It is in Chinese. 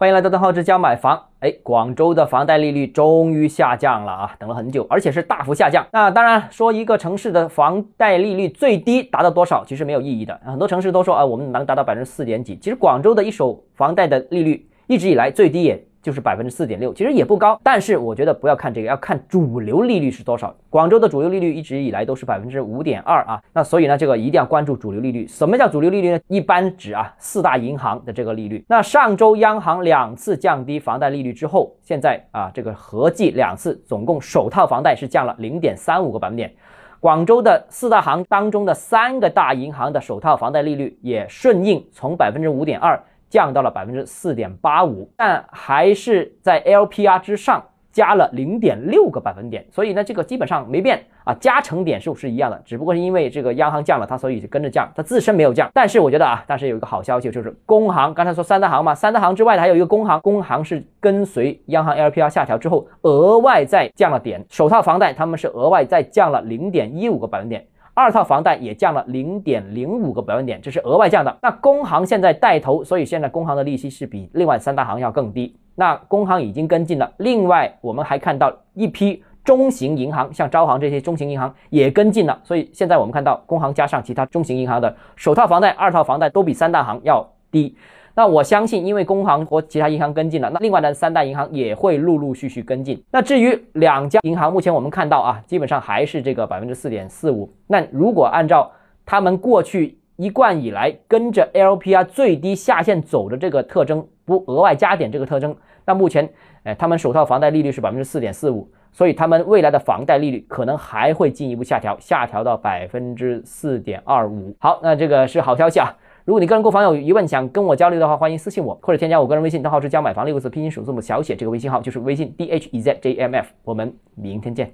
欢迎来到邓浩之家买房。哎，广州的房贷利率终于下降了啊，等了很久，而且是大幅下降。那当然说一个城市的房贷利率最低达到多少，其实没有意义的。很多城市都说啊，我们能达到百分之四点几。其实广州的一手房贷的利率一直以来最低也。就是百分之四点六，其实也不高，但是我觉得不要看这个，要看主流利率是多少。广州的主流利率一直以来都是百分之五点二啊，那所以呢，这个一定要关注主流利率。什么叫主流利率呢？一般指啊四大银行的这个利率。那上周央行两次降低房贷利率之后，现在啊这个合计两次，总共首套房贷是降了零点三五个百分点。广州的四大行当中的三个大银行的首套房贷利率也顺应从百分之五点二。降到了百分之四点八五，但还是在 LPR 之上加了零点六个百分点，所以呢，这个基本上没变啊，加成点数是一样的，只不过是因为这个央行降了，它所以就跟着降，它自身没有降。但是我觉得啊，但是有一个好消息，就是工行刚才说三大行嘛，三大行之外的还有一个工行，工行是跟随央行 LPR 下调之后，额外再降了点，首套房贷他们是额外再降了零点一五个百分点。二套房贷也降了零点零五个百分点，这是额外降的。那工行现在带头，所以现在工行的利息是比另外三大行要更低。那工行已经跟进了，另外我们还看到一批中型银行，像招行这些中型银行也跟进了。所以现在我们看到工行加上其他中型银行的首套房贷、二套房贷都比三大行要低。那我相信，因为工行和其他银行跟进了，那另外的三大银行也会陆陆续续跟进。那至于两家银行，目前我们看到啊，基本上还是这个百分之四点四五。那如果按照他们过去一贯以来跟着 LPR 最低下限走的这个特征，不额外加点这个特征，那目前，哎，他们首套房贷利率是百分之四点四五，所以他们未来的房贷利率可能还会进一步下调，下调到百分之四点二五。好，那这个是好消息啊。如果你个人购房有疑问，想跟我交流的话，欢迎私信我或者添加我个人微信，账号是教买房六个字拼音首字母小写，这个微信号就是微信 d h e z j m f。我们明天见。